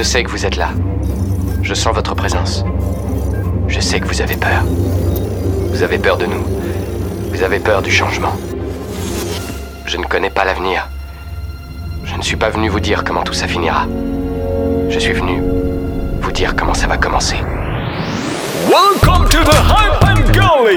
Je sais que vous êtes là. Je sens votre présence. Je sais que vous avez peur. Vous avez peur de nous. Vous avez peur du changement. Je ne connais pas l'avenir. Je ne suis pas venu vous dire comment tout ça finira. Je suis venu vous dire comment ça va commencer. Welcome to the Hype and Gully!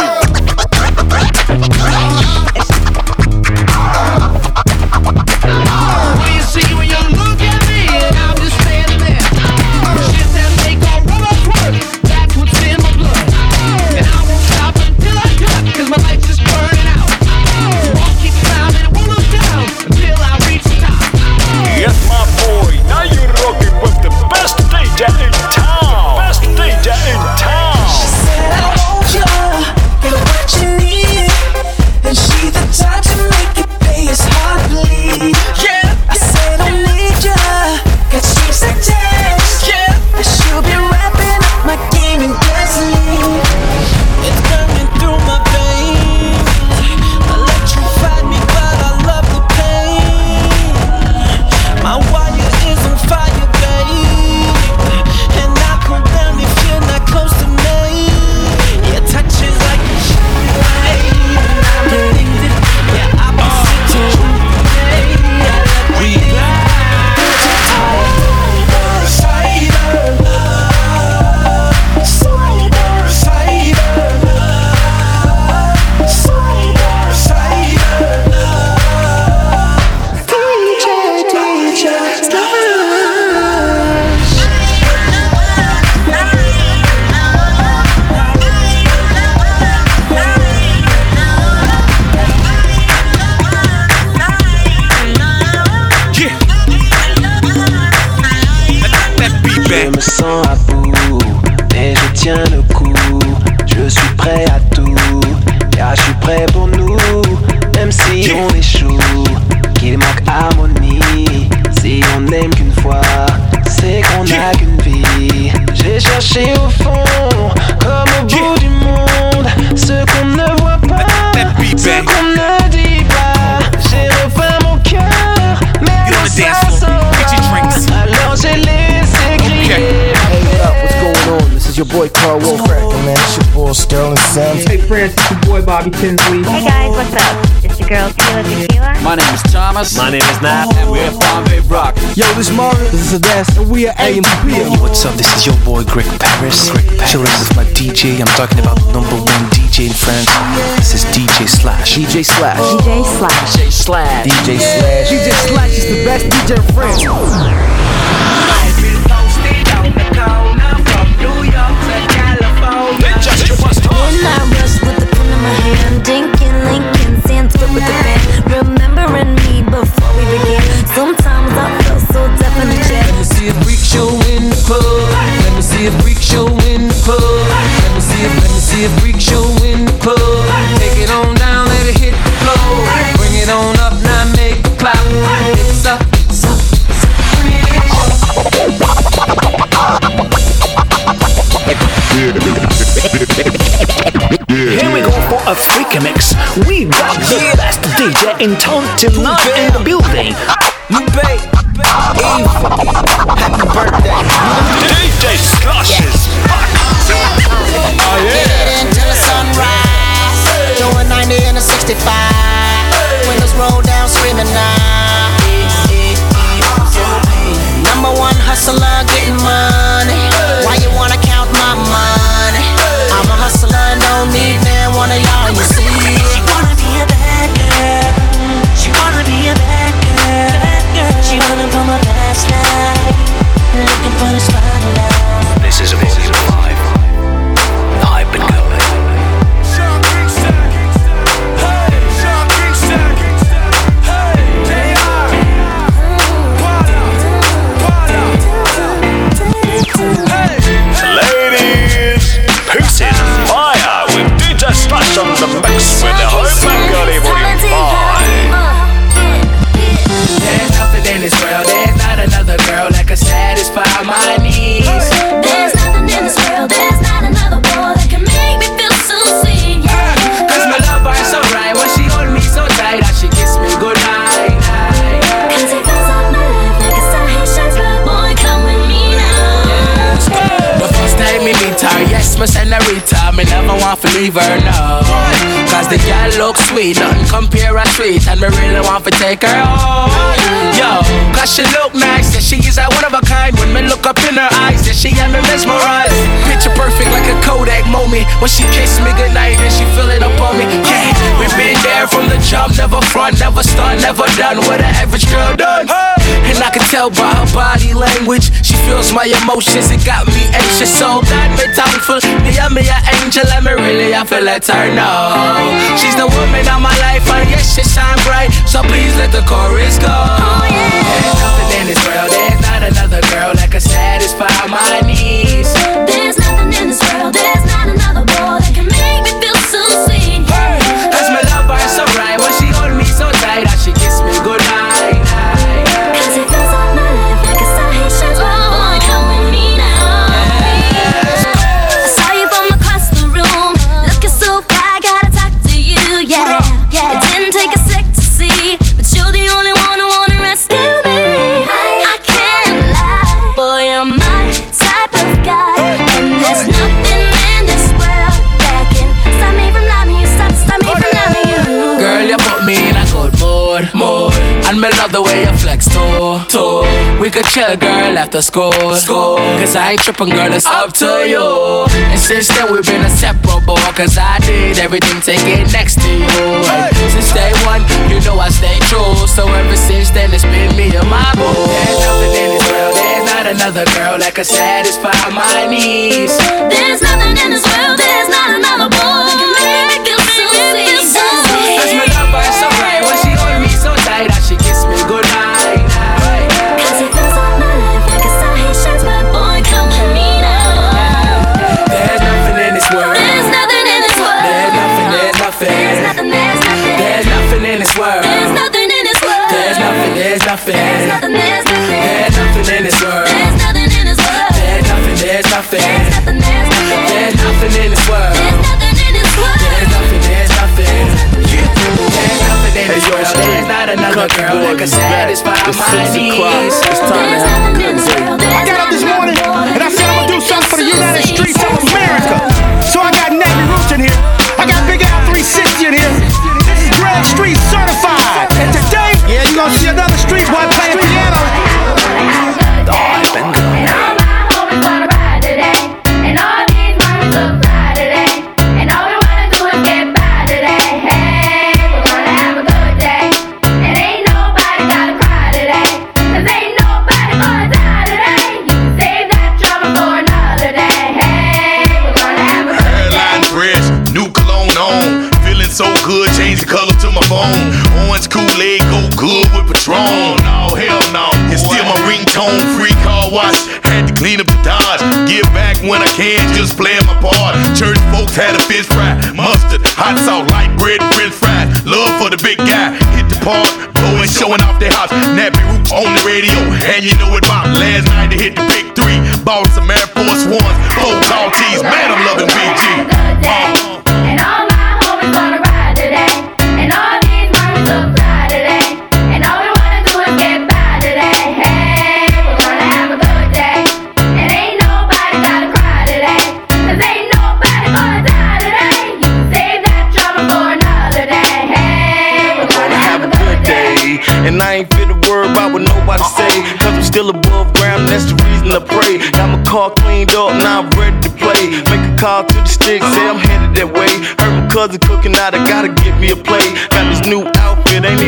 Boy Carl Wolfrack. man, it's your boy Sterling Simms. Hey friends, it's your boy Bobby Tinsley. Hey guys, what's up? It's your girl Tila Tequila. My name is Thomas. My name is Nat, and we're Bombay Rock. Yo, this is Marvin. This is Adas. And we are AMP. What's up? This is your boy Greg Paris. Greg Paris. Chillin' this is my DJ. I'm talking about the number one DJ in France. This is DJ Slash. DJ Slash. DJ Slash. J Slash. DJ Slash. DJ Slash is the best DJ in France. I rush with the pen in my hand, Dinkin, Lincoln, Sanskrit with the band. Remembering me before we began. Sometimes I feel so deaf in the chair. Let me see a freak show in the club. Let me see a freak show in the club. Let me see a, let me see a freak show in the club. Take it on down, let it hit the floor. Bring it on up, now make it clap. It's up, it's up, it's up. Here we go for a freak mix. We got the best DJ in town tonight in the building. Lupe, Eva, happy birthday. DJ Slash leave her now. Cause the girl look sweet, nothing compare her sweet, and me really want to take her home. Yo, cause she look nice, yeah, she is a one of a kind. When me look up in her eyes, yeah, she got me mesmerized. Picture perfect like a Kodak moment. When she kiss me goodnight, and she feel it up on me. Yeah, we been there from the jump, never front, never stun, never done what an average girl done. And I can tell by her body language, she feels my emotions, it got me anxious. So God me thankful, yeah, me i an angel, me really I feel let her know. She's the woman of my life, and yes, she shine bright. So please let the chorus go. Oh, there's nothing in this world, there's not another girl that can satisfy my needs. Way you flex too, too. We could chill, girl, after school, school. Cause I ain't tripping, girl, it's up to you. And since then, we've been inseparable. Cause I did everything, take it next to you. And since day one, you know I stay true. So ever since then, it's been me and my boo. There's nothing in this world, there's not another girl that can satisfy my needs. There's nothing in this world, there's not another boy that can make me feel so sweet. So my love her so nothing, there's nothing. There's nothing, there's nothing. In this world. There's nothing in this world. There's nothing, there's nothing. There's nothing, there's nothing. There's nothing in this world. There's nothing in this world. There's nothing, there's nothing. There's nothing in this world. There's not another girl that can satisfy my needs. It's time to have a good day. I got up this morning and I said I'm gonna do something for the United Streets of America. So I got Navy Roots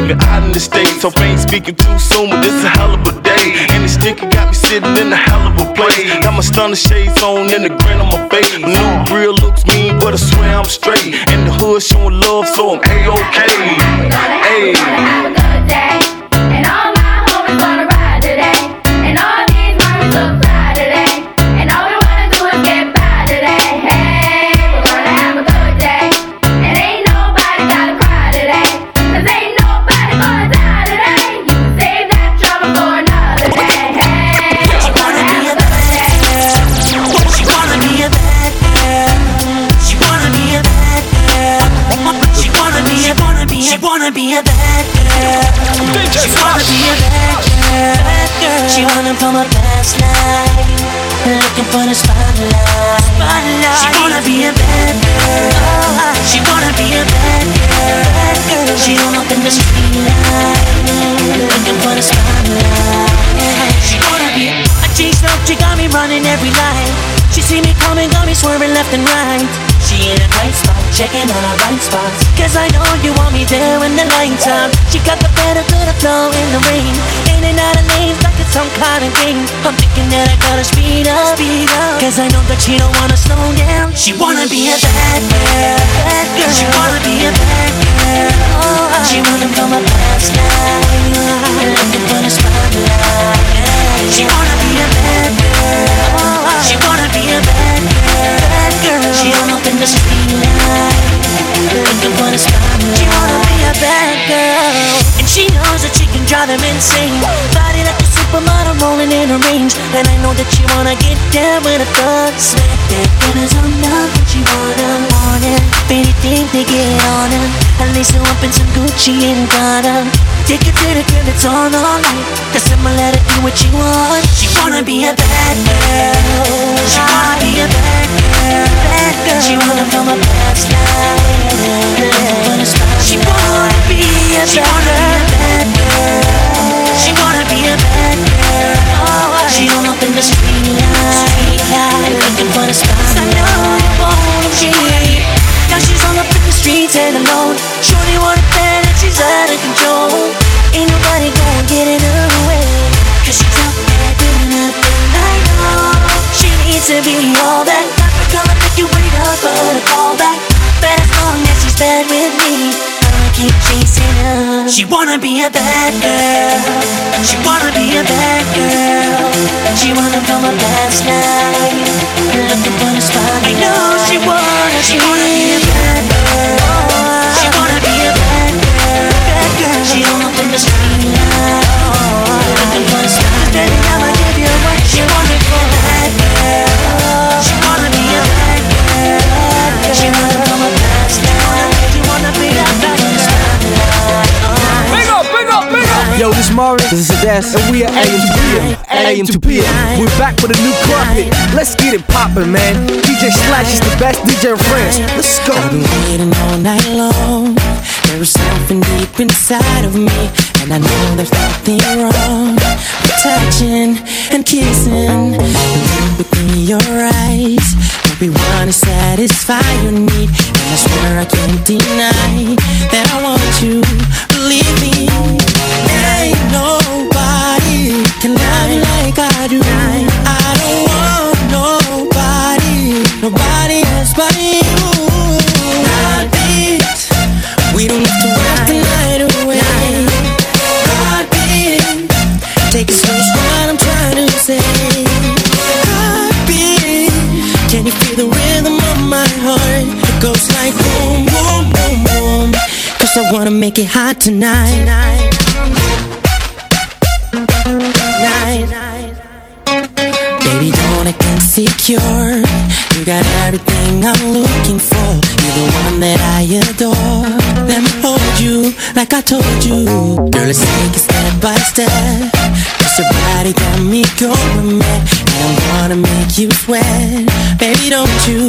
even out in the States. So ain't speaking too soon, but this a hell of a day. And the sticker got me sitting in a hell of a place. Got my stunner shades on and the grin on my face. My new grill looks mean, but I swear I'm straight. And the hood showing love, so I'm A-OK. Hey. Running every night. She see me coming, got me swerving left and right. She in a tight spot, checking on her right spots. Cause I know you want me there when the lights out. She got the better to the flow in the rain. In and out of lanes like it's some kind of game. I'm thinking that I gotta speed up, speed up. Cause I know that she don't wanna slow down. She wanna be a bad girl, bad girl. She wanna be a bad girl. She wanna come a past life, looking for the spotlight. She wanna be a bad girl. She wanna be a bad girl, bad girl. She all up in the street light, looking for the spotlight. She wanna be a bad girl, and she knows that she can drive him insane. Body like a supermodel rolling in her range, and I know that she wanna get down with a thug. Smack that glitters on love, she wanna want it. Anything to get on him, at least her up in some Gucci and Prada. Take it to the crib, it's on all night. Cause I'ma let her do what she wants. She wanna be a bad girl. She wanna be a bad girl. Bad girl. She wanna come a past life. She wanna be a bad girl. She wanna be a bad girl. She don't up in the street light. Looking for the spots. I know you want she Now she's all up in the streets and alone. Shorty want a bad she's out of control. Ain't nobody gonna get in her way. Cause she's out there doing nothing I know. She needs to be all that. Not gonna make you wait up for her to call back. But as long as she's bad with me, I'ma keep chasing her. She wanna be a bad girl. She wanna be a bad girl. She wanna come a past life. Looking for the spotlight. I know she wanna. She wanna be a bad girl. She wanna be Yo, this is Marvin, this is and we are AM to PM. AM to PM. We're back with a new hit. Let's get it poppin', man. DJ Slash is the best DJ in France. Let's go. I've been waiting all night long. There is something deep inside of me, and I know there's nothing wrong touching and kissing. And look in your eyes, everyone is satisfy your need, and I swear I can't deny that I want you. Believe me, ain't nobody can love you like I do. I wanna make it hot tonight. Night. Baby, don't act insecure. You got everything I'm looking for. You're the one that I adore. Let me hold you like I told you. Girl, let's take it step by step. Cause your body got me going mad. And I wanna make you sweat. Baby, don't you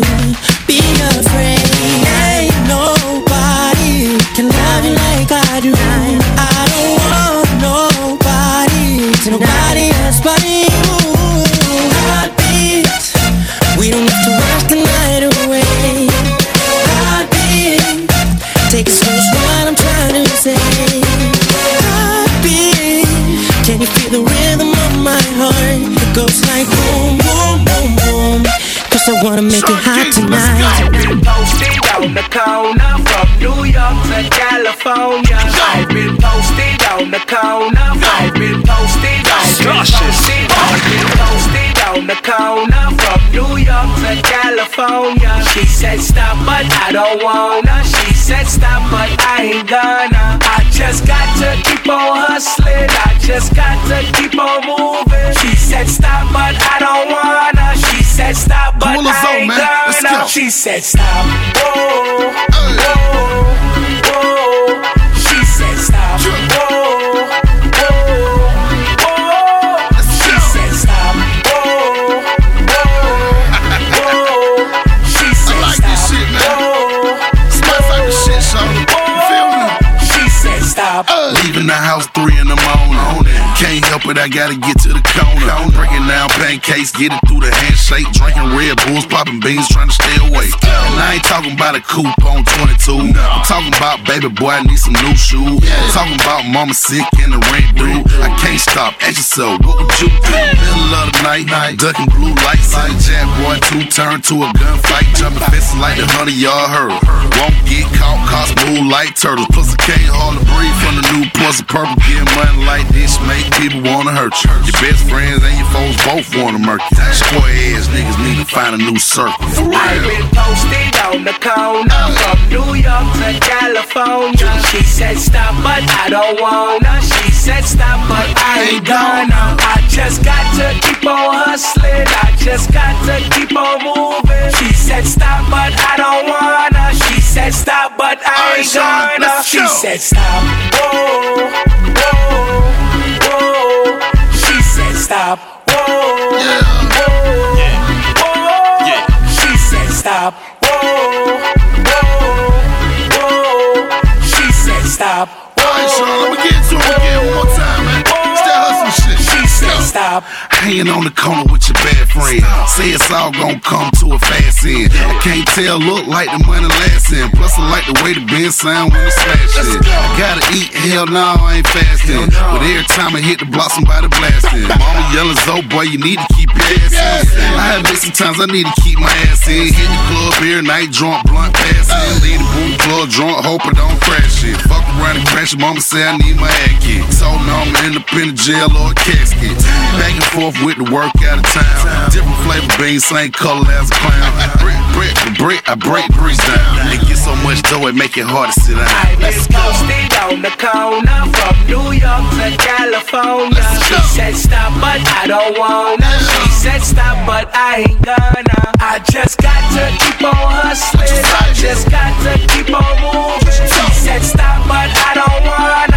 be afraid. Ain't nobody love you like I do. I don't want nobody, nobody else but you. Wanna make it hot tonight. posted on the corner from New York to California. I've been posted on the corner. I've been posted on posted. I've been posted on the corner from New York to California. She said stop, but I don't wanna. She said stop, but I ain't gonna. I just got to keep on hustling. I just got to keep on moving. She said stop, but I don't wanna. She said stop, but Gorilla I ain't man. Let's go. She said stop. Whoa, whoa, whoa. She said stop. Whoa, It, I gotta get to the corner. Breaking down pancakes, get it through the handshake. Drinking Red Bulls, popping beans, trying to stay awake. And I ain't talking about a coupe on 22. I'm talking about baby boy, I need some new shoes. I'm talking about mama sick and the rent due. I can't stop, ask yourself, what would you do? Middle of the night, ducking blue lights. The jab boy two turn to a gunfight. Jumping fences like the hundred yard hurdle. Won't get caught, cause like turtles. Plus I can't hardly breathe from the new plus of purple. Getting money like this make people wanna hurt you. Your best friends and your foes both wanna murk you. Square ass niggas need to find a new circle. For I've been posted on the corner from New York to California. She said stop, but I don't wanna. She said stop, but I ain't gonna. I just got to keep on hustling. I just got to keep on moving. She said stop, but I don't wanna. She said stop, but I ain't gonna. She said stop. Whoa, whoa, whoa. She said stop. Whoa, whoa, whoa. She said stop. Whoa, whoa, whoa. She said stop. Alright, Sean, let me get to it again one more time, shit. She said stop. Hanging on the corner with your bad friend. Say it's all gonna come to a fast end. I can't tell, look like the money lasting. Plus, I like the way the band sound when it's slashing. I gotta eat, hell no, I ain't fasting. But every time I hit the block, somebody blasting. Mama yelling, oh boy, you need to keep your ass in. I have it sometimes, I need to keep my ass in. Hit the club every night, drunk, blunt passing. Leave the boot club drunk, hope I don't crash it. Fuck around and crash it, mama say I need my ass kicked. Told me I'm in the pen jail or a casket. Back and forth with the work out of town. Different flavor beans, same color as a clown. Brick, brick, brick, I break bricks down. It get so much dough, it make it hard to sit down. I've been posted on the corner from New York to California. She said stop, but I don't wanna. She said stop, but I ain't gonna. I just got to keep on hustling. I just got to keep on moving. She said stop, but I don't wanna.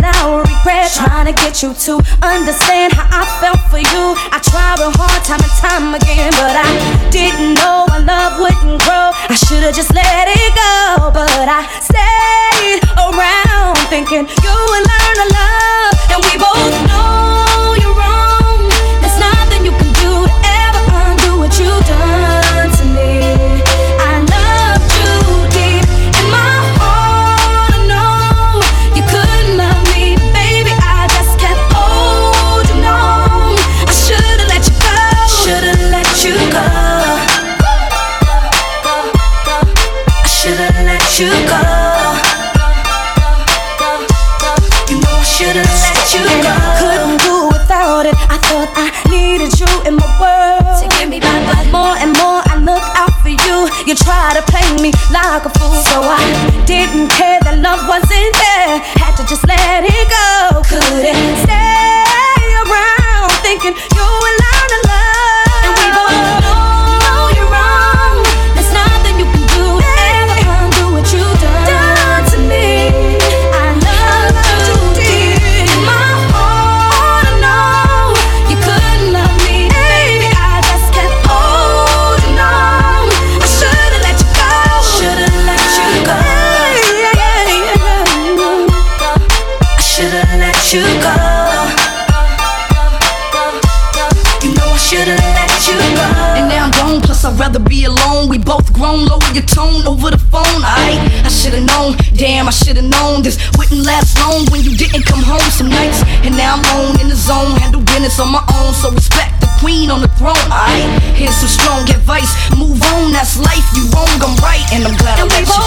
That I would regret. Trying to get you to understand how I felt for you. I tried hard time and time again, but I didn't know our love wouldn't grow. I should've just let it go, but I stayed around thinking you business on my own. So respect the queen on the throne. I here's some strong advice. Move on, that's life. You wrong, I'm right, and I'm glad I let you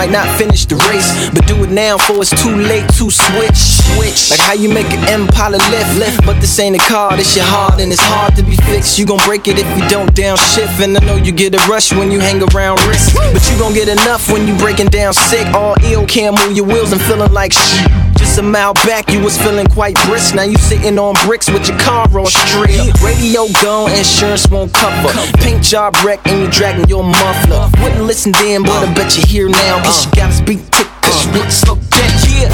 might not finish the race. But do it now before it's too late to switch. Switch. Like how you make an Impala lift, lift. But this ain't a car, this your heart, and it's hard to be fixed. You gon' break it if you don't downshift. And I know you get a rush when you hang around risk. But you gon' get enough when you breaking down sick. All ill, can't move your wheels and feeling like shit. Just a mile back, you was feeling quite brisk. Now you sitting on bricks with your car all straight. Radio gone, insurance won't cover. Paint job wreck, and you dragging your muffler. Wouldn't listen then, but I bet you here now. Guess you gotta speak tick, cause you look so dead.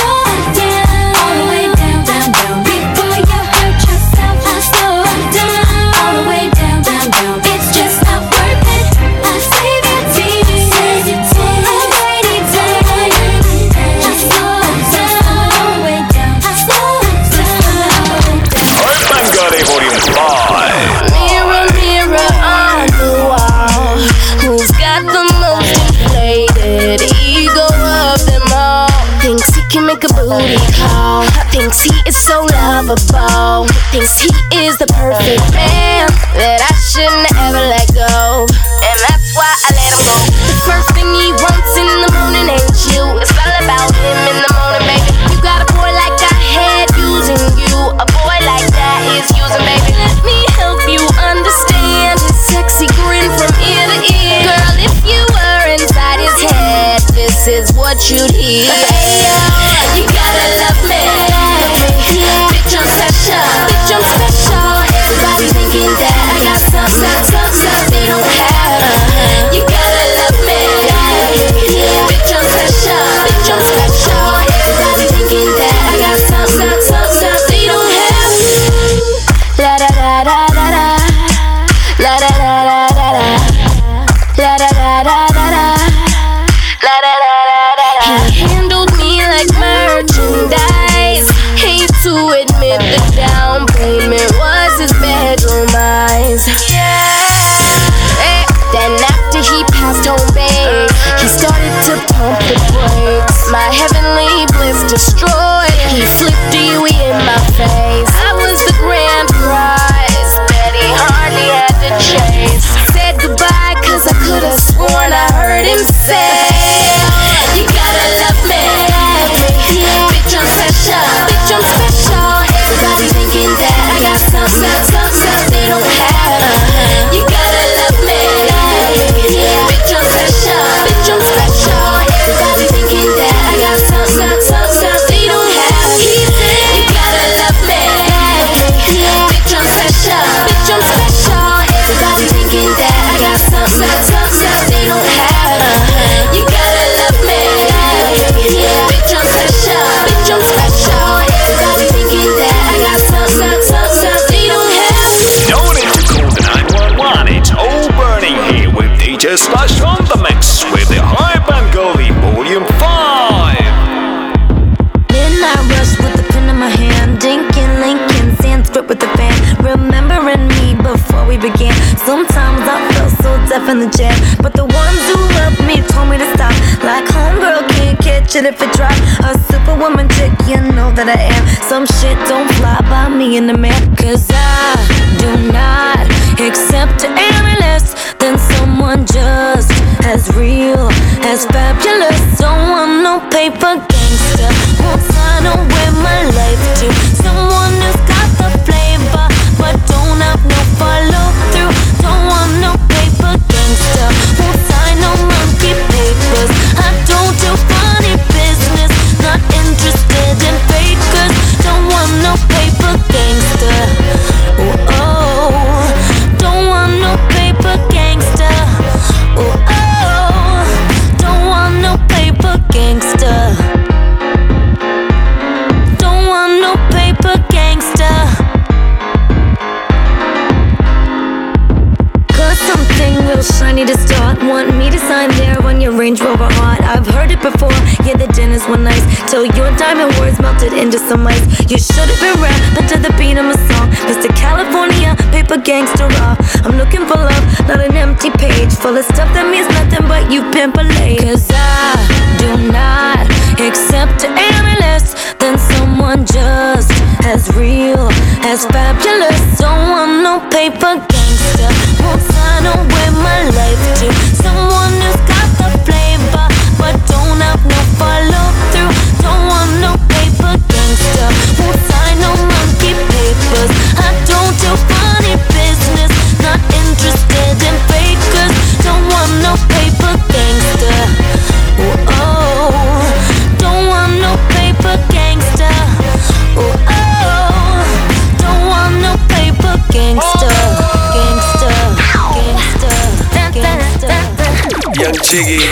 Yeah. Booty call. Thinks he is so lovable. Thinks he is the perfect man that I shouldn't ever let go. And that's why I let him go. The first thing he wants in the morning ain't you. It's all about him in the morning, baby. You got a boy like I had using you. A boy like that is using, baby. Let me help you understand his sexy grin from ear to ear. Girl, this is what you'd hear. Hey, yo, you gotta love me. Bitch, I'm in the mirror. Jiggy.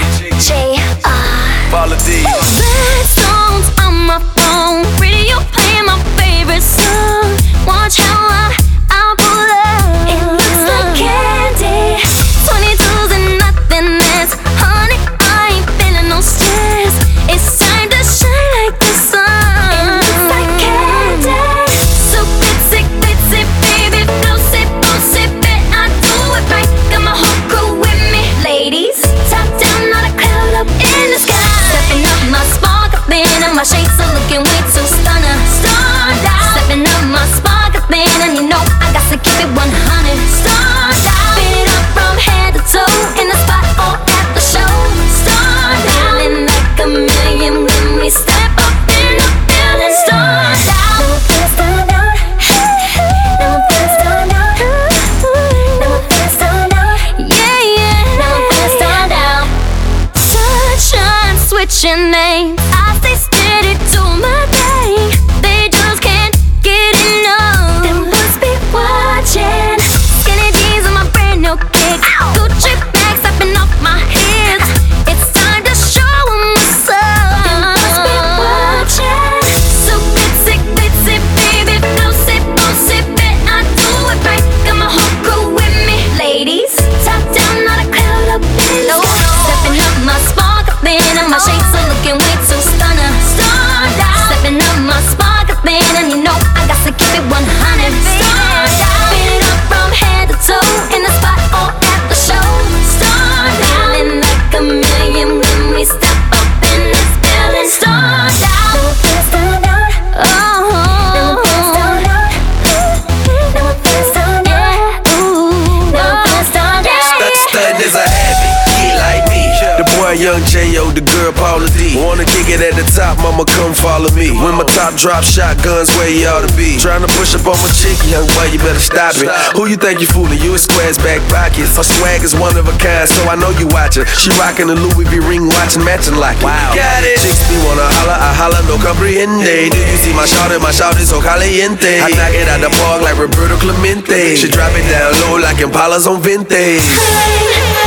Drop shotguns where you ought to be. Trying to push up on my chick, young boy, you better stop it. Who you think you fooling? You in squares back pockets. Her swag is one of a kind, so I know you watching. She rocking the Louis V ring, watching matching like it. Wow. Got it. Chicks be wanna holla, I holla, no comprehende. Do you see my shout My shout is so caliente. I knock it out the park like Roberto Clemente. She drop it down low like Impalas on Vintage.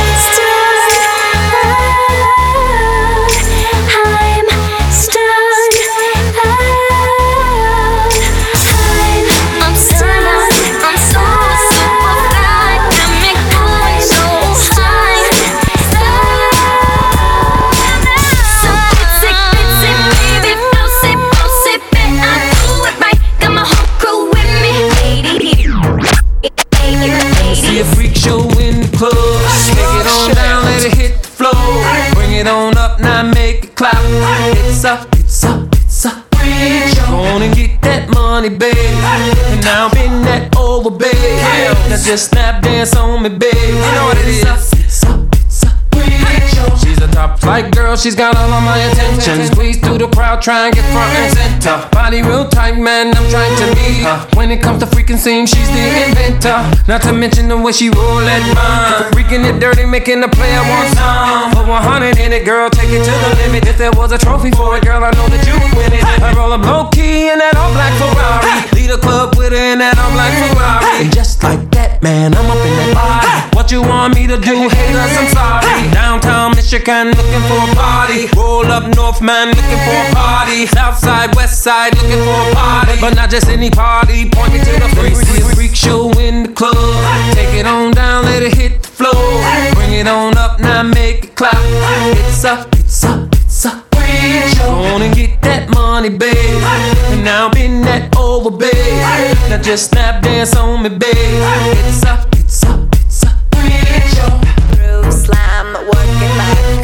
Now just snap dance on me, babe. You know what it is. Top flight girl, she's got all of my attention. Squeeze through the crowd, try and get front and center. Body real tight, man, I'm trying to meet her. When it comes to freaking scene, she's the inventor. Not to mention the way she roll that mine. Freaking it dirty, making the player want some. Put 100 in it, girl, take it to the limit. If there was a trophy for it, girl, I know that you would win it. I roll a low key in that all black Ferrari. Lead a club with her in that all black Ferrari. And just like that, man, I'm up in that body. What you want me to do, haters? I'm sorry. Downtown Michigan, looking for a party. Roll up North, man, looking for a party. South side, West side, looking for a party. But not just any party. Point me to the freak, freak show in the club. Take it on down, let it hit the floor. Bring it on up, now make it clap. It's up, it's up, it's up. Go on and get that money, babe. And now in that over, babe. Now just snap dance on me, babe. It's up, it's up, it's up. Groove slam, work it back.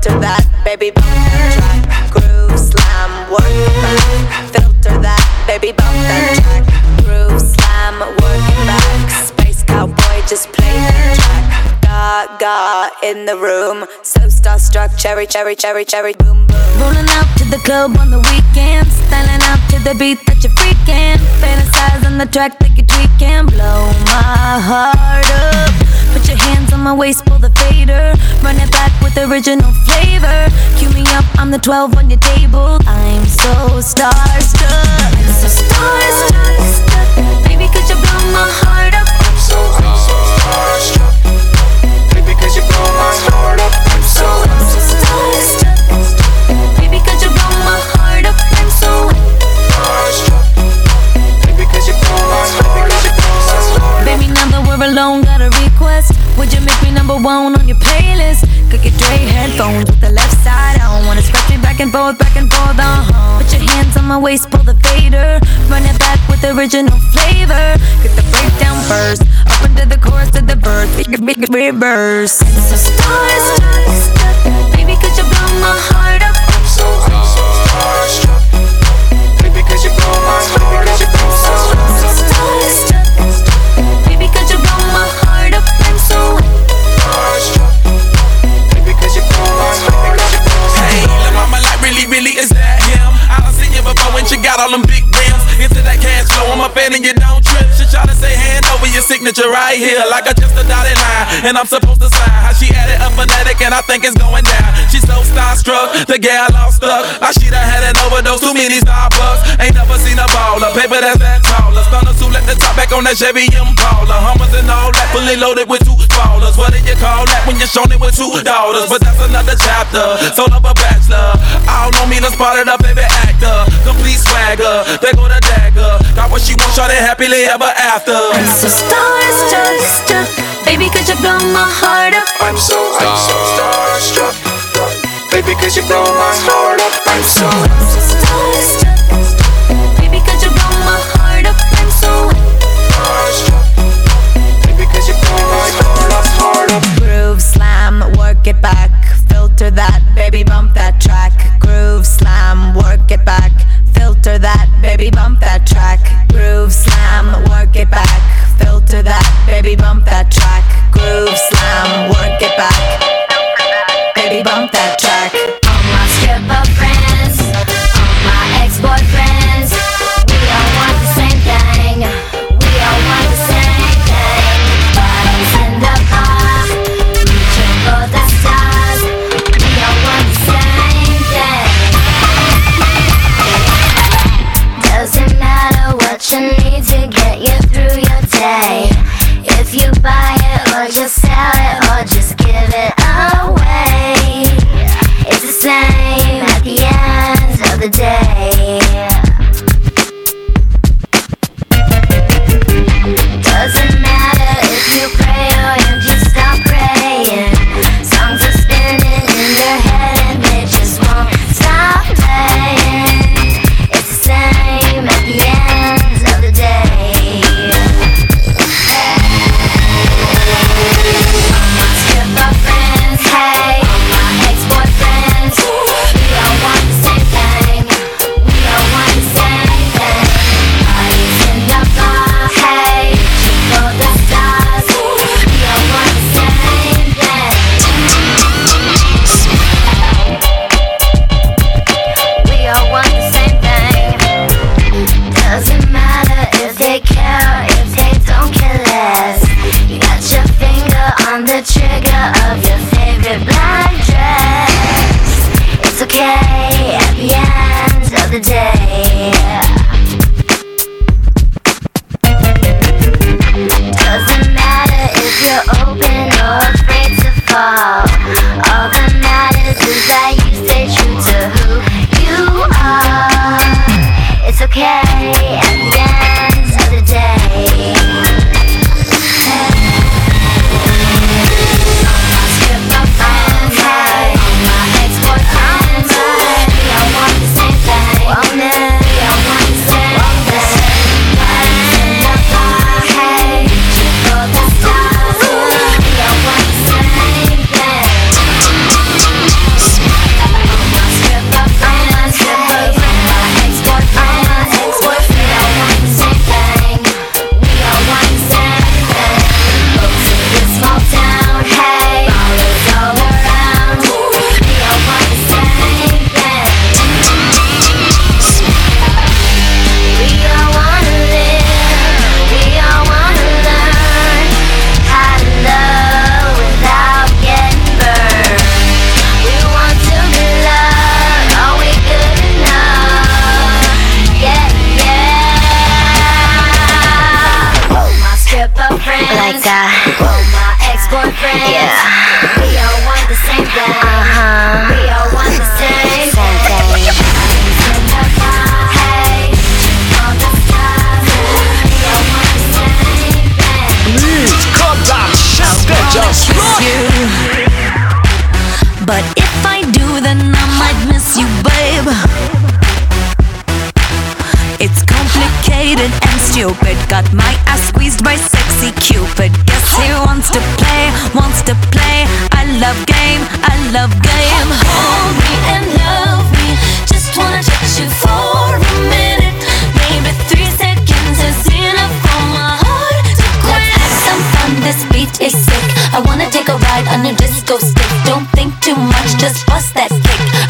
Filter that, baby, bump that track. Groove slam, work it back. Filter that, baby, bump that track. Groove slam, work it back. Space cowboy, just play that track. Gaga in the room, so starstruck. Cherry, cherry, cherry, cherry, boom, boom. Rolling out to the club on the weekends, styling out to the beat that you're freaking. Fantasize on the track that you're tweaking, blow my heart up. Put your hands on my waist, pull the fader. Run it back with original flavor. Cue me up, I'm the 12 on your table. I'm so starstruck. Waist, pull the fader. Run it back with original flavor. Get the breakdown first. Up into the chorus to the verse. Big, big, reverse. So starstruck. Baby, could you blow my heart got all them big rims. Into that cash flow, I'm a fan and you don't trip. She try to say hand over your signature right here, like I just a dotted line, and I'm supposed to sign. How she added a phonetic, and I think it's going down. She's so starstruck, the gal all stuck. I she done had an overdose, too many Starbucks. Ain't never seen a baller, paper that's that taller. Stunners who let the top back on that Chevy Impala. Hummers and all that, fully loaded with two ballers. What do you call that when you're shown it with two daughters? But that's another chapter. Sold up a bachelor. I don't know me, the spotted a baby actor. Complete swagger, they go the dagger. Got what she wants, it happily ever after. I'm so starstruck. Baby, could you blow my heart up? I'm so, I'm so starstruck. Baby, could you blow my heart up? I'm so, I'm so starstruck. Baby, could you blow my heart up? I'm so starstruck. Baby, could you blow my heart up, heart up? Groove slam, work it back. Filter that, baby, bump that track. Groove slam, work it back. Filter that, baby, bump that track. Groove slam, work it back. Filter that, baby, bump that track. Groove slam, work it back. Baby, bump that track.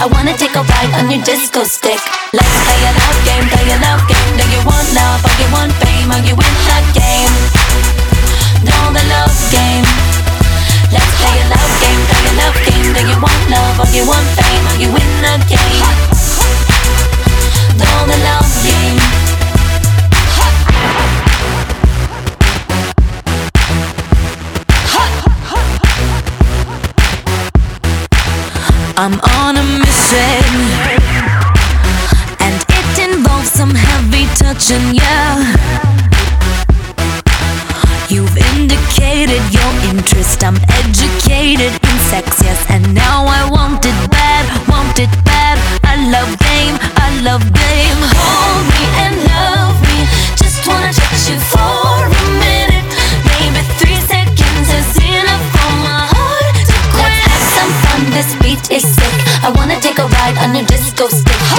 I wanna take a ride on your disco stick. Let's play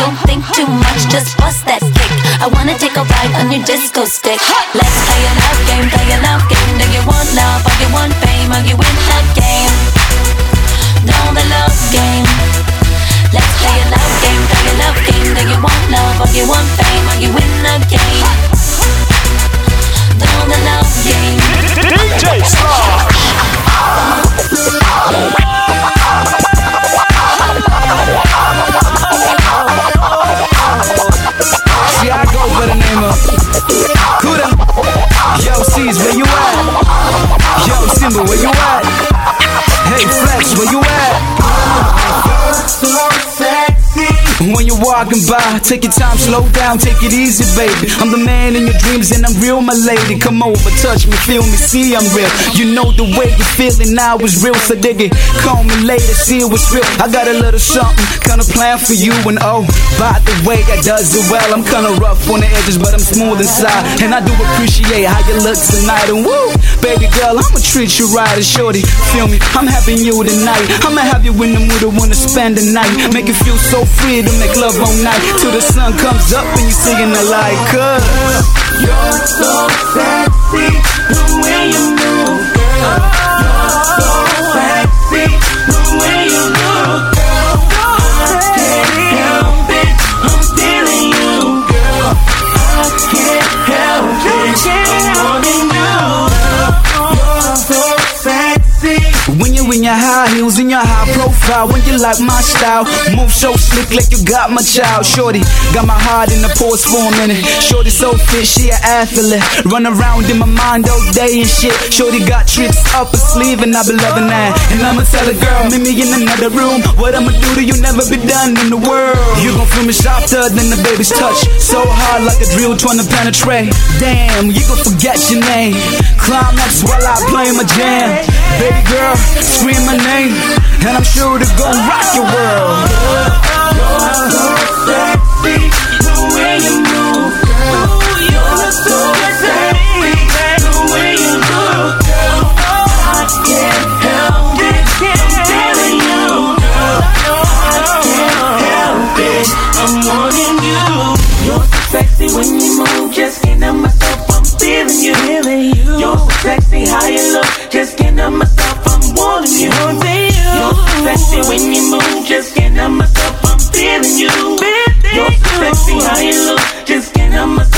Don't think too much, just bust that kick. I wanna take a ride on your disco stick. Let's play you walking by. Take your time, slow down, take it easy, baby. I'm the man in your dreams and I'm real, my lady. Come over, touch me, feel me, see I'm real. You know the way you're feeling now is real, so dig it. Call me later, see what's real. I got a little something, kinda plan for you and oh, by the way, I does it well. I'm kinda rough on the edges, but I'm smooth inside. And I do appreciate how you look tonight. And woo, baby girl, I'ma treat you right and shorty. Feel me, I'm having you tonight. I'ma have you in the mood to wanna spend the night. Make you feel so free to make love club all night till the sun comes up and you singing the light, Cause uh. you're so sexy the way you move, girl. You're so profile when you like my style. Move so slick like you got my child. Shorty, got my heart in the pause for a minute. Shorty so fit, she an athlete. Run around in my mind all day and shit. Shorty got tricks up her sleeve and I be loving that. And I'ma tell a girl, meet me in another room. What I'ma do to you never be done in the world. You gon' feel me softer than the baby's touch. So hard like a drill trying to penetrate. Damn, you gon' forget your name. Climax while I play my jam. Baby girl, scream my name. And I'm sure to go rock your world. You're so sexy, the way you move, girl. You're so sexy, the way you move, girl. I can't help it, I'm feeling you, girl. I can't help it, I'm wanting you. You're so sexy when you move, just can't help myself, I'm feeling you. You're so sexy how you look, just can't help myself, I'm wanting you. Sexy when you move, just can't help myself, I'm feeling you. You're so sexy how you look, just can't help myself,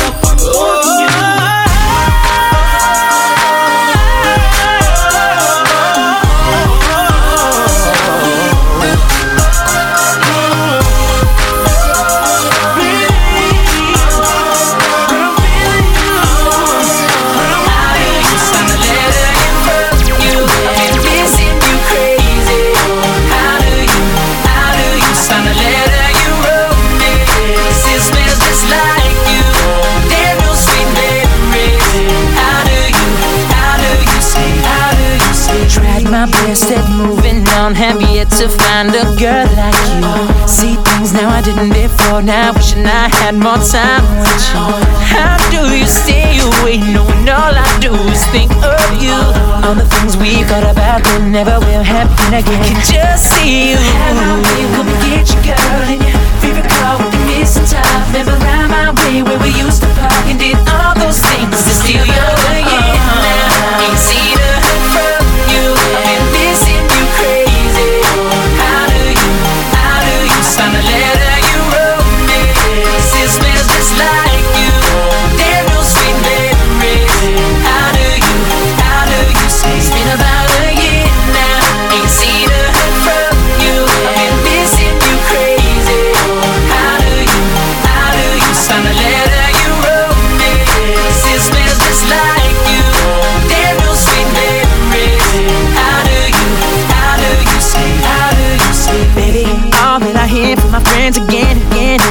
to find a girl like you. See things now I didn't before, now wishing I had more time with you. How do you stay away knowing all I do is think of you? All the things we thought about that never will happen again. Can just see you. Have my way, come and get your girl in your favorite car with the top. Never round my way where we used to park and did all those things to steal your yeah. Now a hood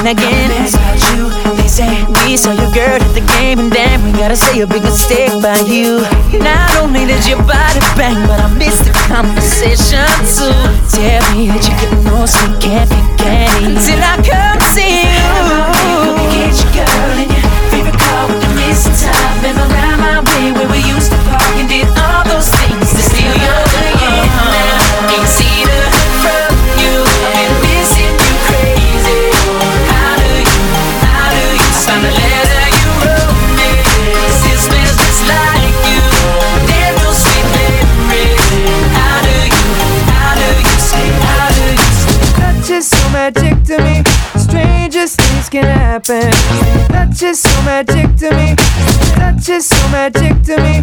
and again is about you. They say we saw your girl at the game, and damn, we gotta say a big mistake by you. Not only did your body bang, but I missed the conversation too. Tell me that you're getting no sleep, can't be candy until I come see you. And get your girl in your favorite car with the missing top. Been around my way where we used to happen. Touch is so magic to me. Touch is so magic to me.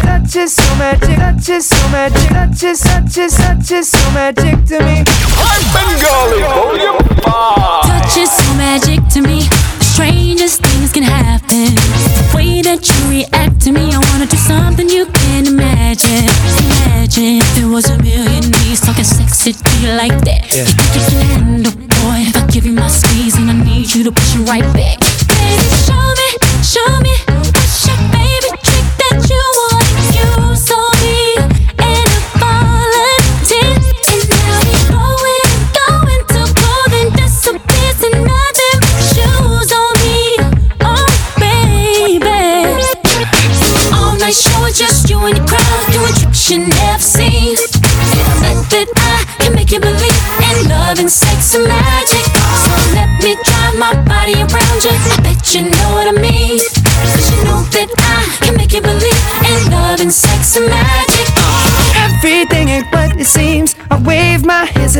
Touch is so magic. Touch is so magic. Touch is, touch is, touch is so magic to me. I'm Bengali Volume 5. Touch is so magic to me. The strangest things can happen. The way that you react to me, I wanna do something you can't imagine. Imagine if there was a million knees talking sexy to you like that. You think you can handle, boy? Give you my squeeze and I need you to push it right back. Baby, show me, show me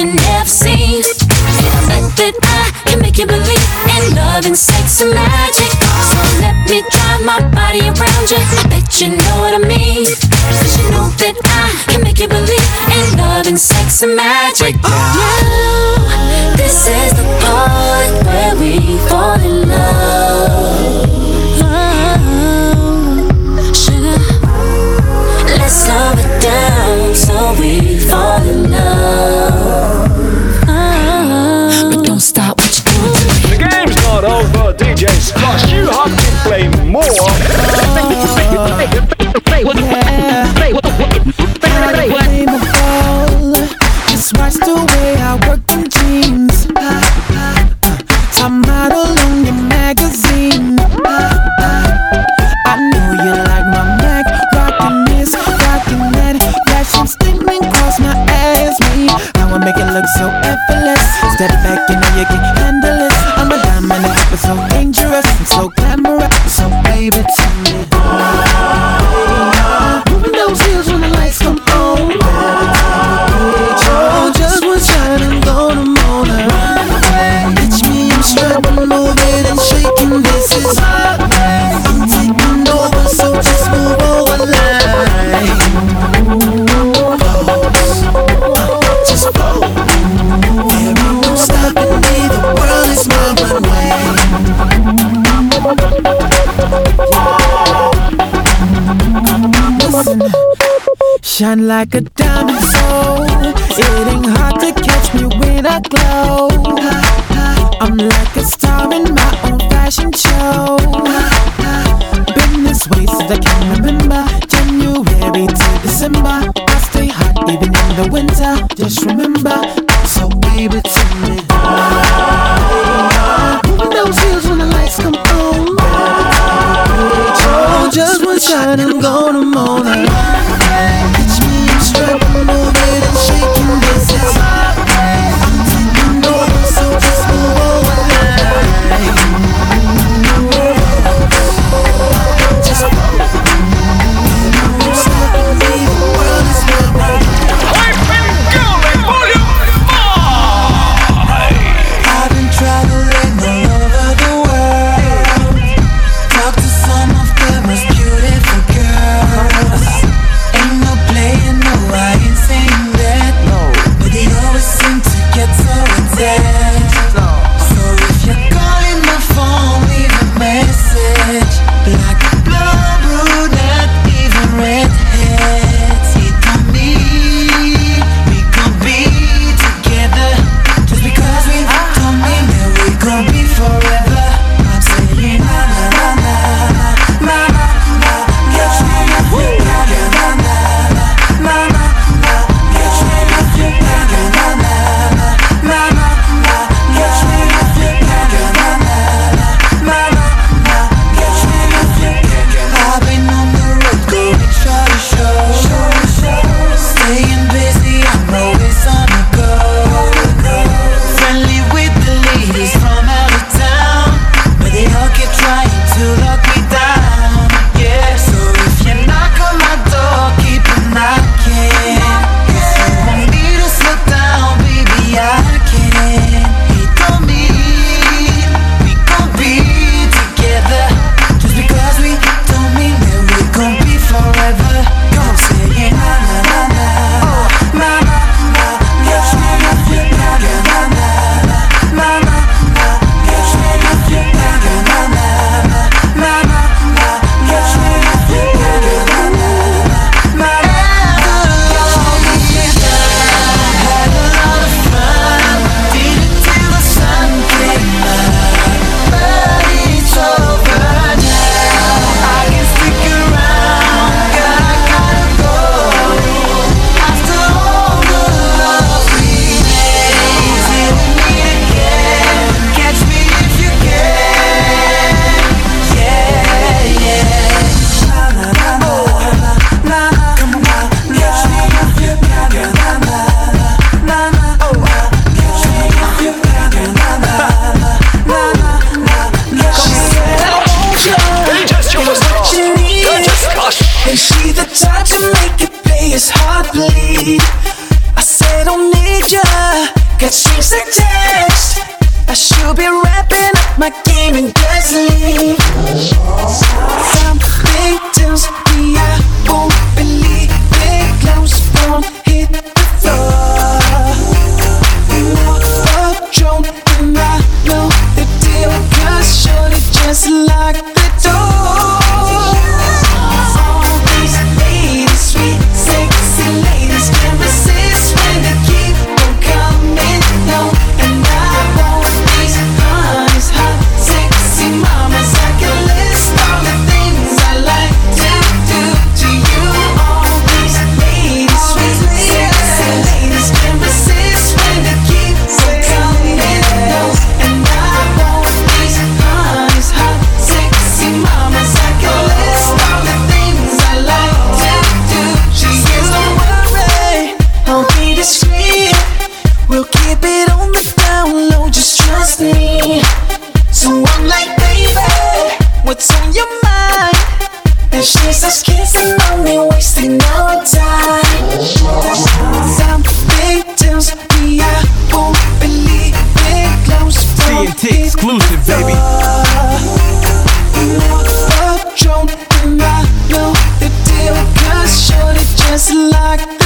you never seen. It's like that I can make you believe in love and sex and magic. So let me drive my body around you. I bet you know what I mean. Cause you know that I can make you believe in love and sex and magic. Now, oh, this is the part where we fall in love. Oh, sugar. Let's slow it down so we fall in love. DJs, cause you have to play more. Just watch the way I work in jeans. Top model in your magazine. I know you like my Mac, rocking this, rocking that. Fashion statement cross my ass, me. I make it look so. like a dime. Just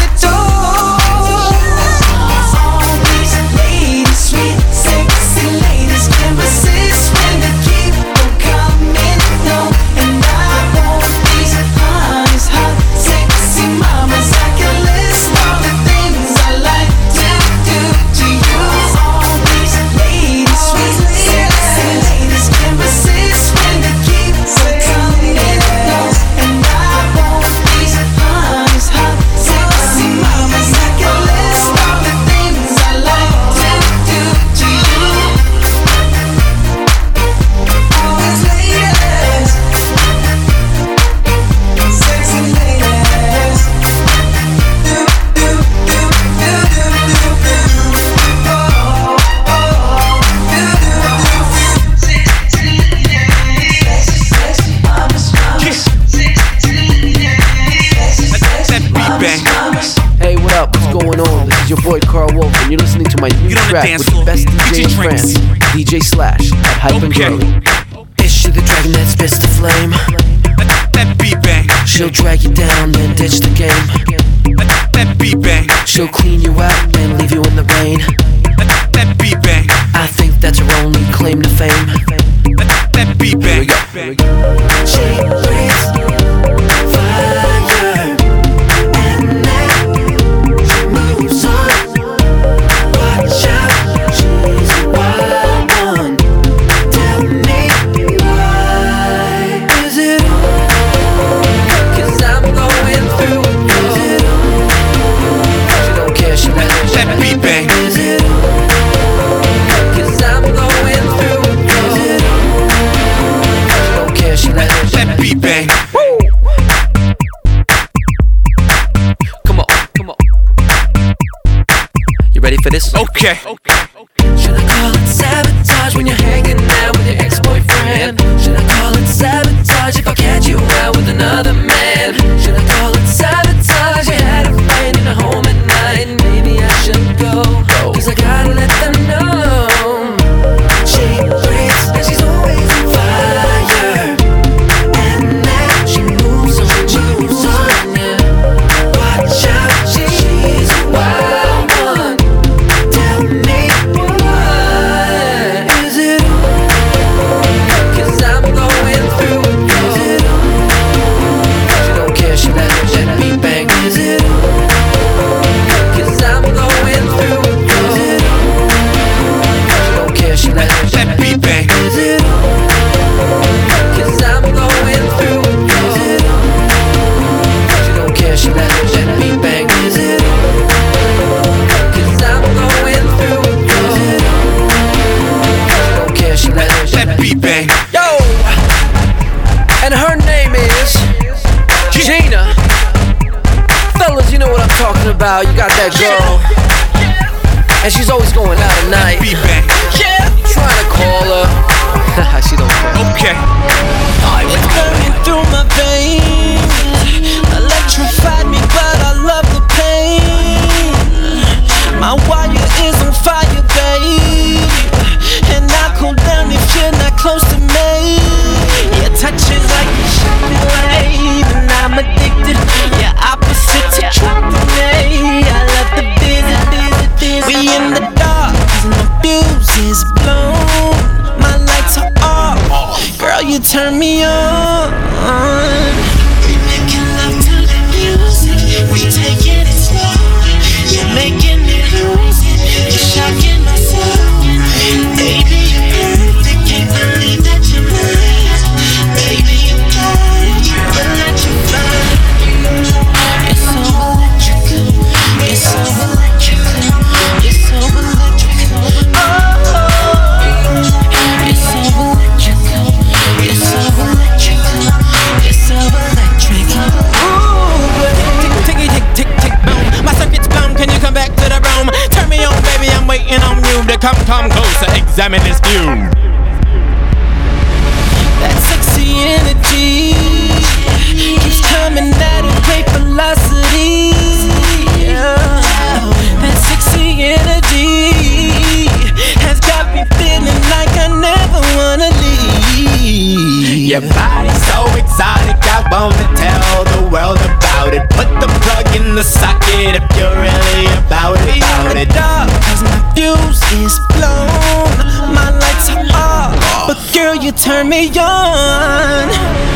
you turn me on.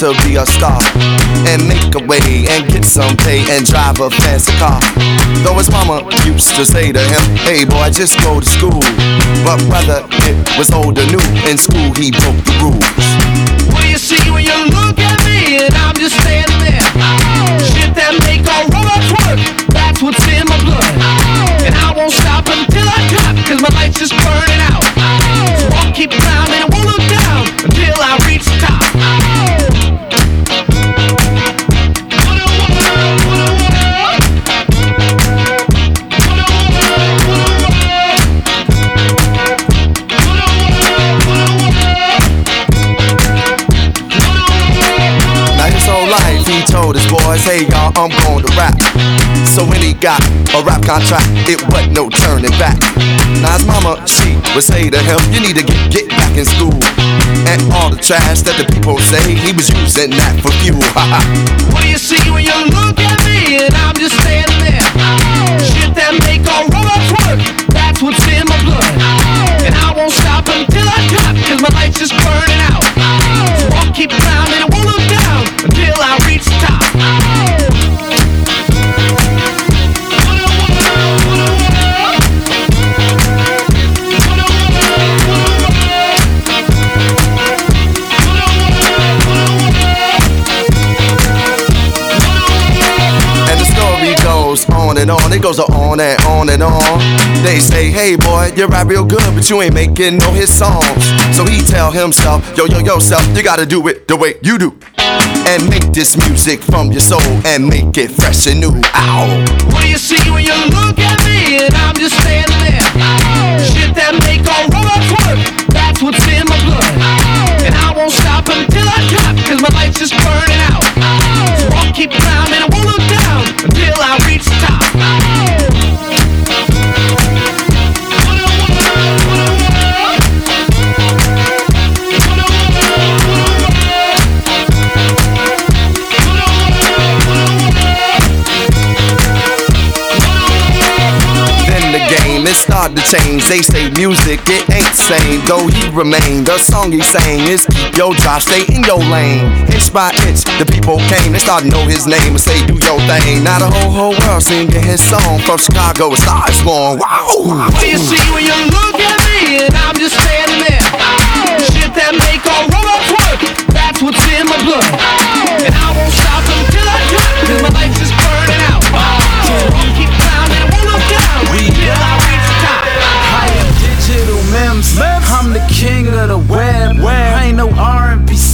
To be a star and make a way and get some pay and drive a fancy car. Though his mama used to say to him, Hey boy, just go to school. But brother, it was old and new. In school, he broke the rules. What do you see when you look at me and I'm just standing there? Shit that make all robots work, that's what's in my blood. And I won't stop until I top, cause my life's just burning out. So I'll keep climbing and won't look down until I reach So when he got a rap contract, it wasn't no turning back. Now his mama, she would say to him, you need to get, get back in school. And all the trash that the people say, he was using that for fuel. What do you see when you look at me and I'm just standing there? Shit that make all robots it goes on and on and on. They say, hey boy, you rap real good, but you ain't making no hit songs. So he tell himself, yo, yo, yourself, you gotta do it the way you do. And make this music from your soul and make it fresh and new. Ow. What do you see when you look at me and I'm just standing there? Shit that make all robots work, that's what's in my blood won't stop until I drop, cause my light's just burning out. So I'll keep climbing, I won't look down until I reach the top. Start to change. They say music, it ain't the same. Though he remained, the song he sang is keep your job, stay in your lane. Inch by inch, the people came, they started to know his name and say, do your thing. Now the whole, whole world singing his song from Chicago, It's stars going, wow. What you see when you look at me and I'm just standing there? Shit that make all robots work, that's what's in my blood. And I won't stop until I drop, cause my life's just burning out.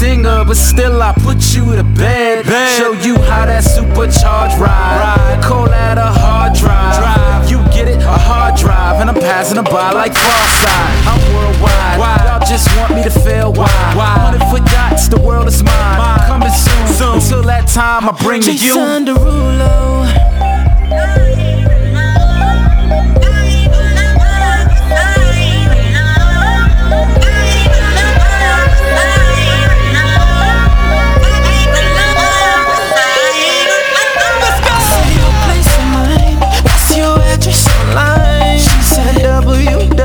Singer, but still I put you to bed. Show you how that supercharged ride. Call that a hard drive. drive. You get it, a hard drive, and I'm passing it by like Farside. I'm worldwide. Y'all just want me to fail. Why? Hundred foot yachts, the world is mine. Coming soon. Until that time, I bring to you. Jason Derulo. Www.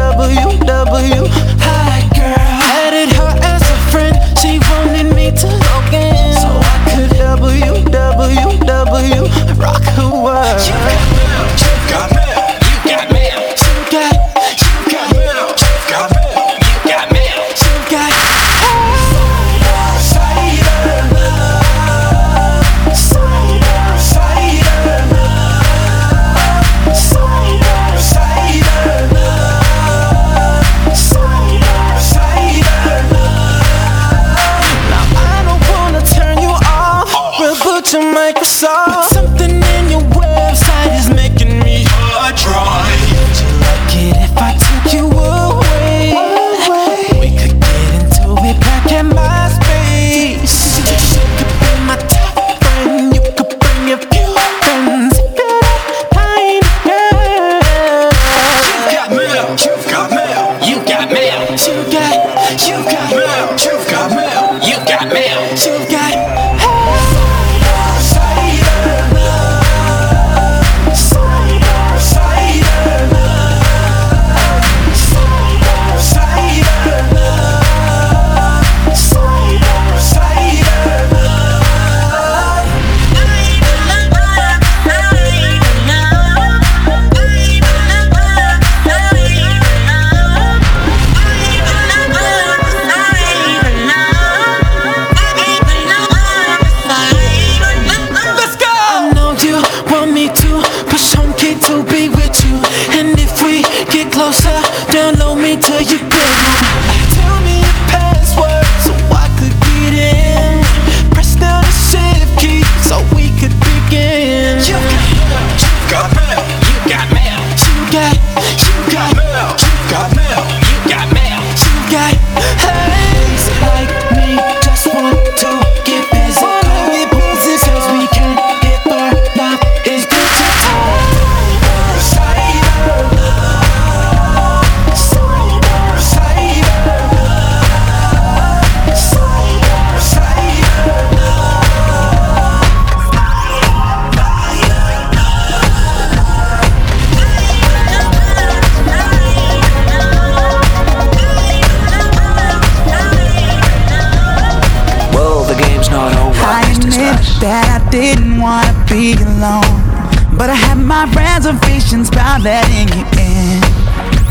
Admit that I didn't wanna be alone. But I had my reservations about letting you in.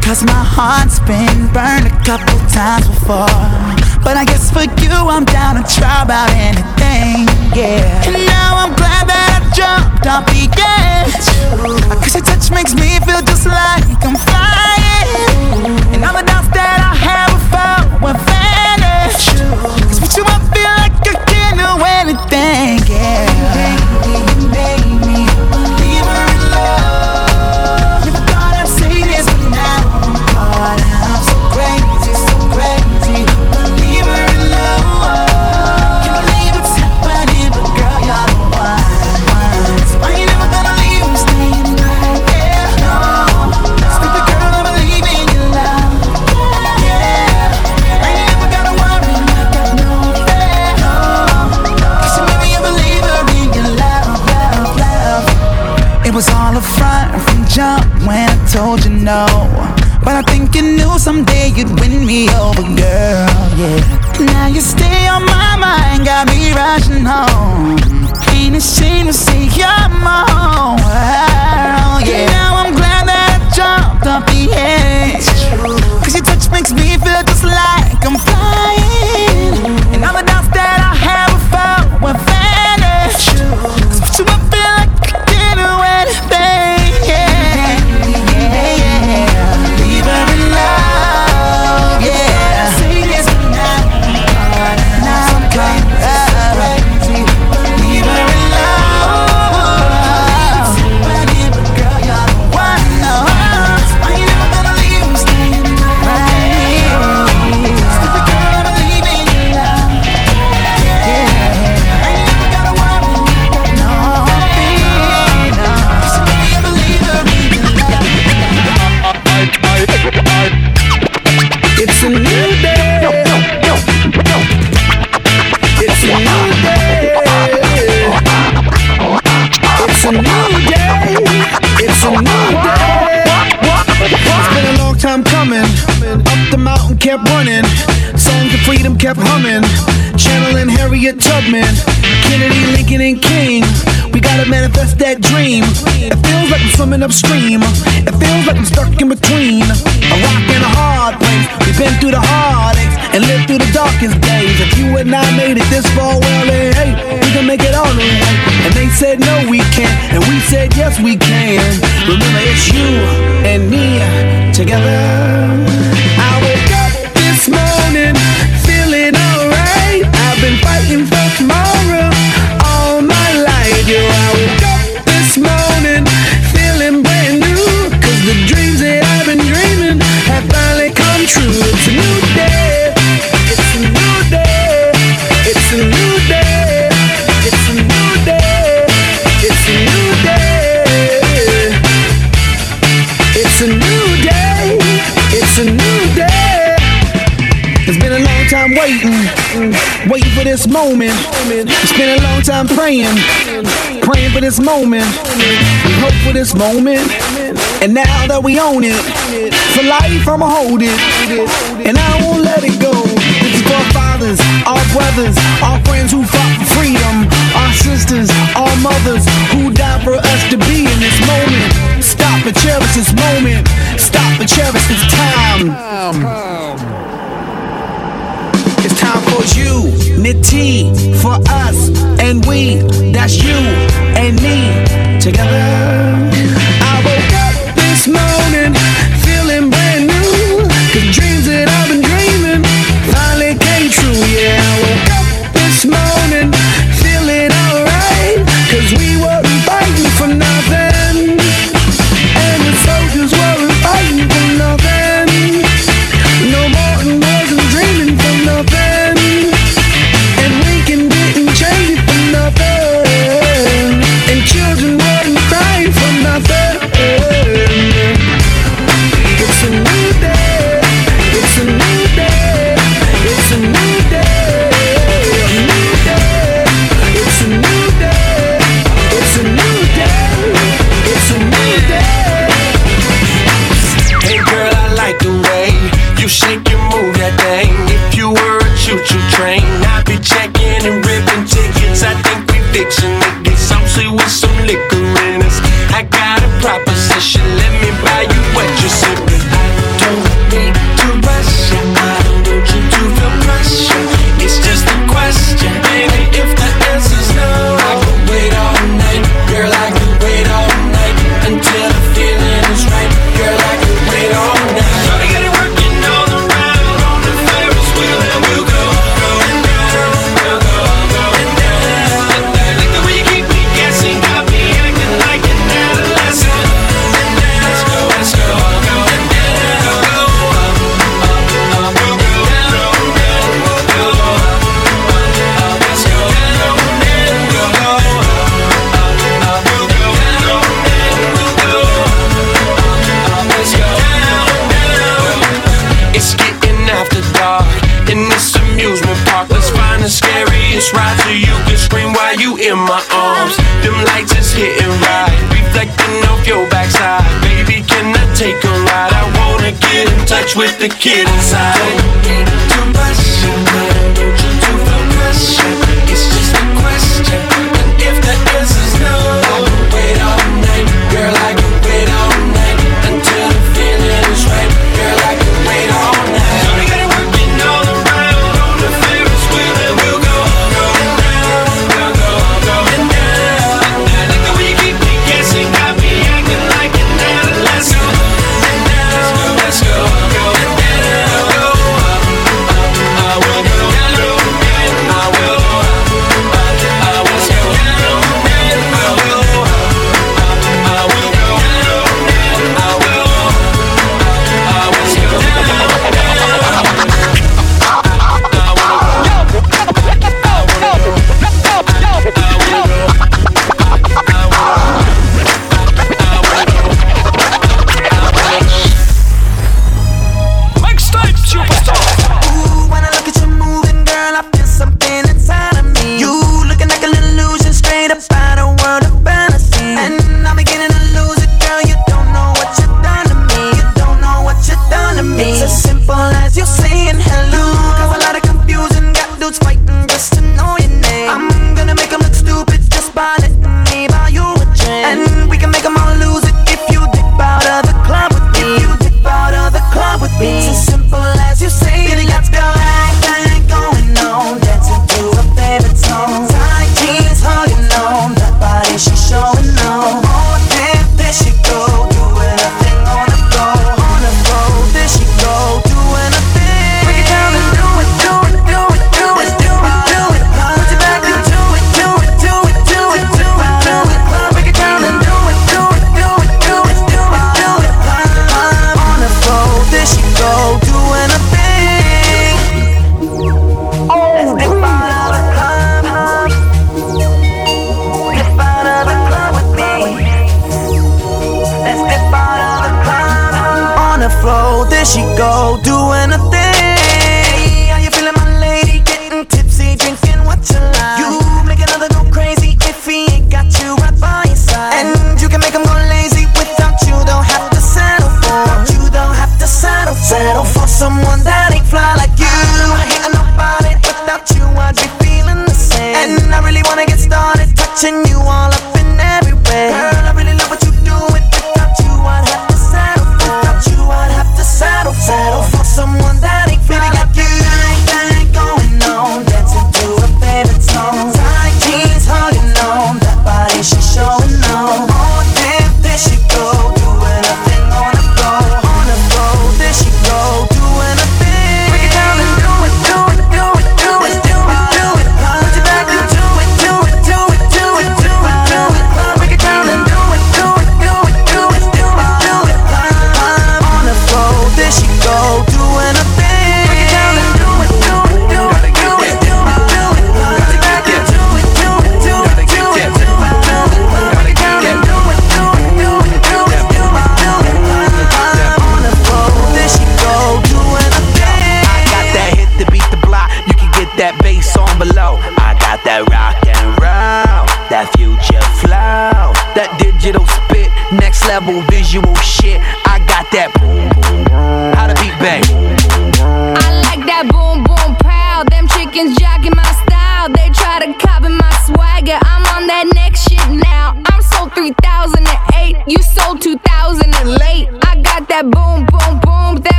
Cause my heart's been burned a couple times before. But I guess for you, I'm down to try about anything, yeah. And now I'm glad that I jumped off the edge. Cause your touch makes me feel just like I'm flying. And all the doubts that I had before will vanish. Cause with you, I do anything, yeah. gotta manifest that dream. It feels like I'm swimming upstream. It feels like I'm stuck in between. A rock and a hard place. We've been through the heartaches and lived through the darkest days. If you and I made it this far, well then hey, we can make it all the way. And they said no, we can't, and we said yes, we can. Remember, it's you and me together. I wake up this morning feeling alright. I've been fighting for tomorrow you this moment. It's been a long time praying, praying for this moment. We hope for this moment. And now that we own it, for life I'ma hold it. And I won't let it go. This is for fathers, our brothers, our friends who fought for freedom, our sisters, our mothers who died for us to be in this moment. Stop and cherish this moment. Stop and cherish this time for you, Niti for us, and we, that's you and me together. I woke up this morning.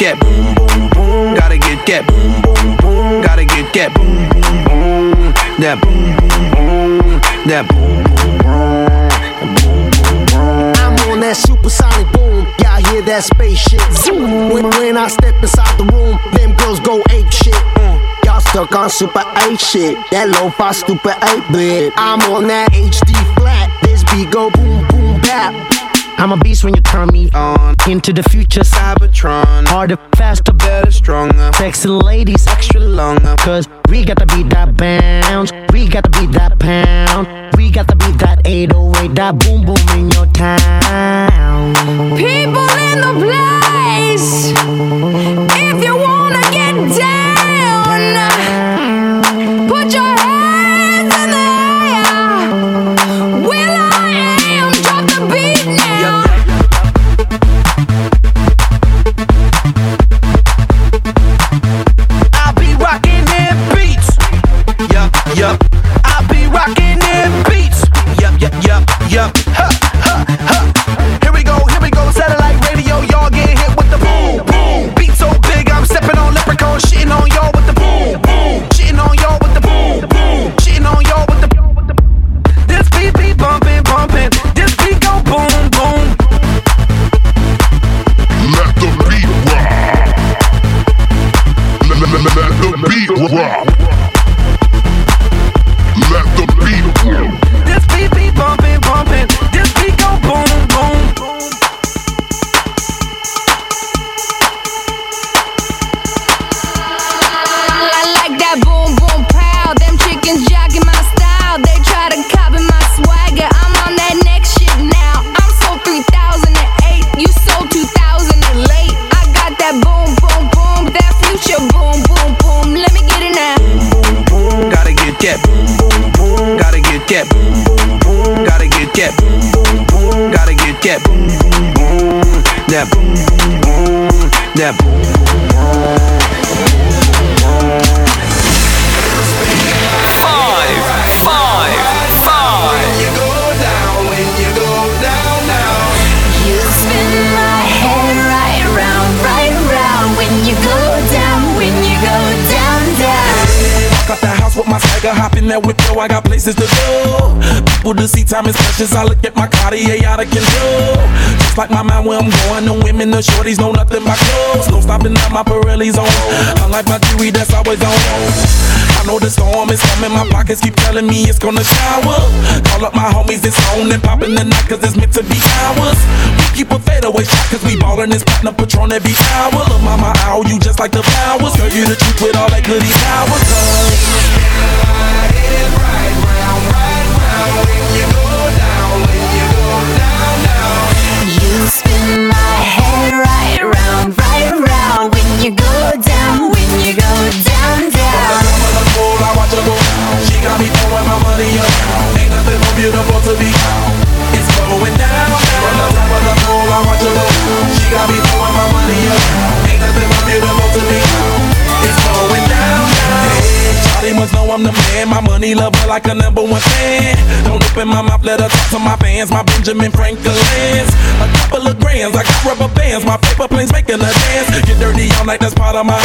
that boom boom boom. Gotta get that boom boom boom. Gotta get that boom boom boom. That boom boom boom. That boom boom boom. I'm on that supersonic boom. Y'all hear that spaceship zoom? When, when I step inside the room, them girls go ape shit. Mm y'all stuck on super 8 shit. That low fi stupid 8 bit. I'm on that HD flat. This beat go boom boom bap. I'm a beast when you turn me on. Into the future, Cybertron. Harder, faster, better, stronger. Sexy ladies, extra longer. Cause we gotta beat that bounce. We gotta beat that pound. We gotta beat that 808, that boom boom in your town. People in the place. If you want. My hop in that whip, yo, I got places to go. People to see, time is precious. I look at my Cartier out of control. Just like my mind where I'm going, the women, the shorties know nothing but clothes. No stopping at my Pirelli's on. Unlike my jewelry, that's always on. I know the storm is coming, my pockets keep telling me it's gonna shower. Call up my homies, it's on and popping the night, cause it's meant to be ours. We keep a fadeaway shot, cause we ballin' this platinum patron every hour. Look, mama, ow, you just like the flowers. Girl, you the truth with all that goody power. Cause You spin my head right round, right round when you go down, when you go down, down. I watch her go. She got me throwing my money up. Ain't nothing more beautiful to be. It's going down. From the top of the pole, I watch her go. She got me Charlie know I'm the man. My money lover like a number one fan. Don't open my mouth, let her talk to my fans. My Benjamin Franklin's. A couple of grands, I got rubber bands. My paper planes making a dance. Get dirty all night, that's part of my.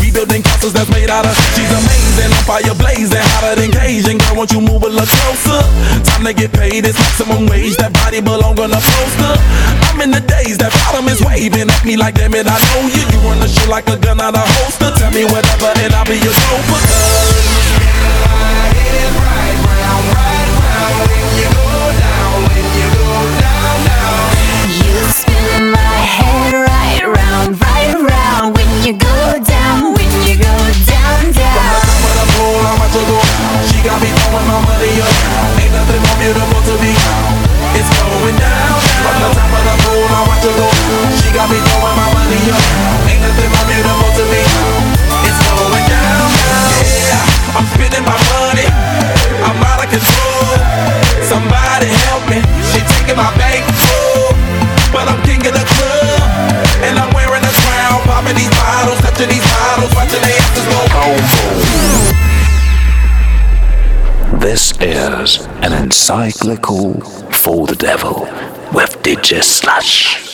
We building castles that's made out of. She's amazing, on fire blazing, hotter than Cajun. Girl, won't you move a little closer? Time to get paid, it's maximum wage. That body belong on a poster. I'm in the days, that bottom is waving at me like, damn it, I know you. You run the show like a gun out of holster. Tell me whatever, and I'll be your chauffeur. You spin my head right round, right round when you go down, when you go down, yeah. She got me knowing my money. Ain't nothing more beautiful to me now. It's going down. pole, I watch her go. She got me throwing my money up. Ain't nothing more beautiful my money. I'm out of control. Somebody help me. She taking my bank. But I'm king of the club. And I'm wearing a crown. Popping these bottles, touching these bottles, watching the asses go. This is an encyclical for the devil with DJ Slash.